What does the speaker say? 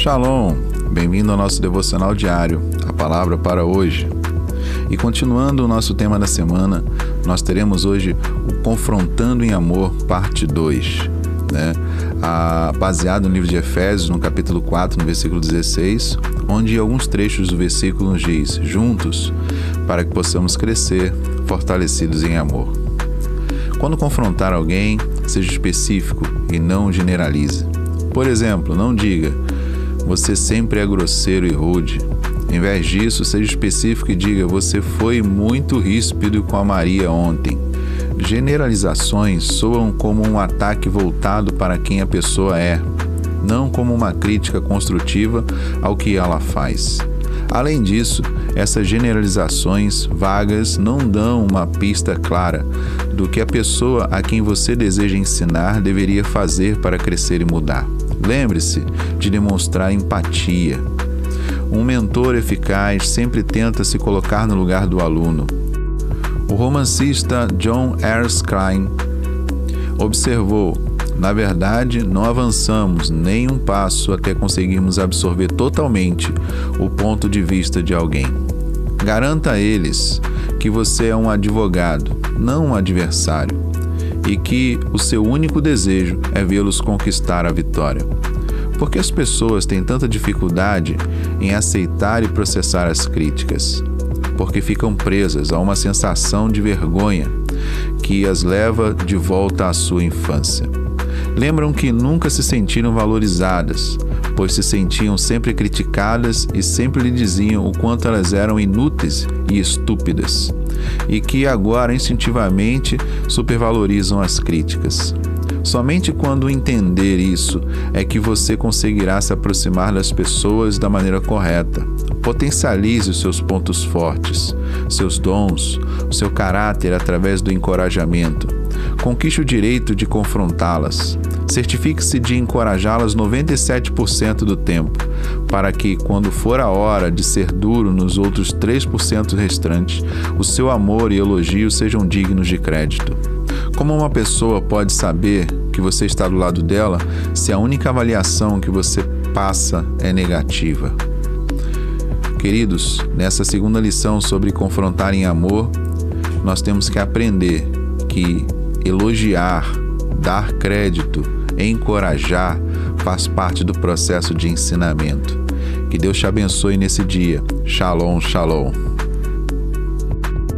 Shalom, bem-vindo ao nosso devocional diário, a palavra para hoje. E continuando o nosso tema da semana, nós teremos hoje o Confrontando em Amor, parte 2, né? Ah, baseado no livro de Efésios, no capítulo 4, no versículo 16, onde alguns trechos do versículo nos diz: Juntos, para que possamos crescer, fortalecidos em amor. Quando confrontar alguém, seja específico e não generalize. Por exemplo, não diga: Você sempre é grosseiro e rude. Em vez disso, seja específico e diga: Você foi muito ríspido com a Maria ontem. Generalizações soam como um ataque voltado para quem a pessoa é, não como uma crítica construtiva ao que ela faz. Além disso, essas generalizações vagas não dão uma pista clara do que a pessoa a quem você deseja ensinar deveria fazer para crescer e mudar. Lembre-se de demonstrar empatia. Um mentor eficaz sempre tenta se colocar no lugar do aluno. O romancista John Erskine observou: na verdade, não avançamos nem um passo até conseguirmos absorver totalmente o ponto de vista de alguém. Garanta a eles que você é um advogado, não um adversário, e que o seu único desejo é vê-los conquistar a vitória. Por que as pessoas têm tanta dificuldade em aceitar e processar as críticas? Porque ficam presas a uma sensação de vergonha que as leva de volta à sua infância. Lembram que nunca se sentiram valorizadas, pois se sentiam sempre criticadas e sempre lhe diziam o quanto elas eram inúteis e estúpidas, e que agora instintivamente supervalorizam as críticas. Somente quando entender isso é que você conseguirá se aproximar das pessoas da maneira correta. Potencialize os seus pontos fortes, seus dons, o seu caráter através do encorajamento. Conquiste o direito de confrontá-las. Certifique-se de encorajá-las 97% do tempo, para que, quando for a hora de ser duro nos outros 3% restantes, o seu amor e elogio sejam dignos de crédito. Como uma pessoa pode saber que você está do lado dela se a única avaliação que você passa é negativa? Queridos, nessa segunda lição sobre confrontar em amor, nós temos que aprender que elogiar, dar crédito, encorajar faz parte do processo de ensinamento. Que Deus te abençoe nesse dia. Shalom, shalom.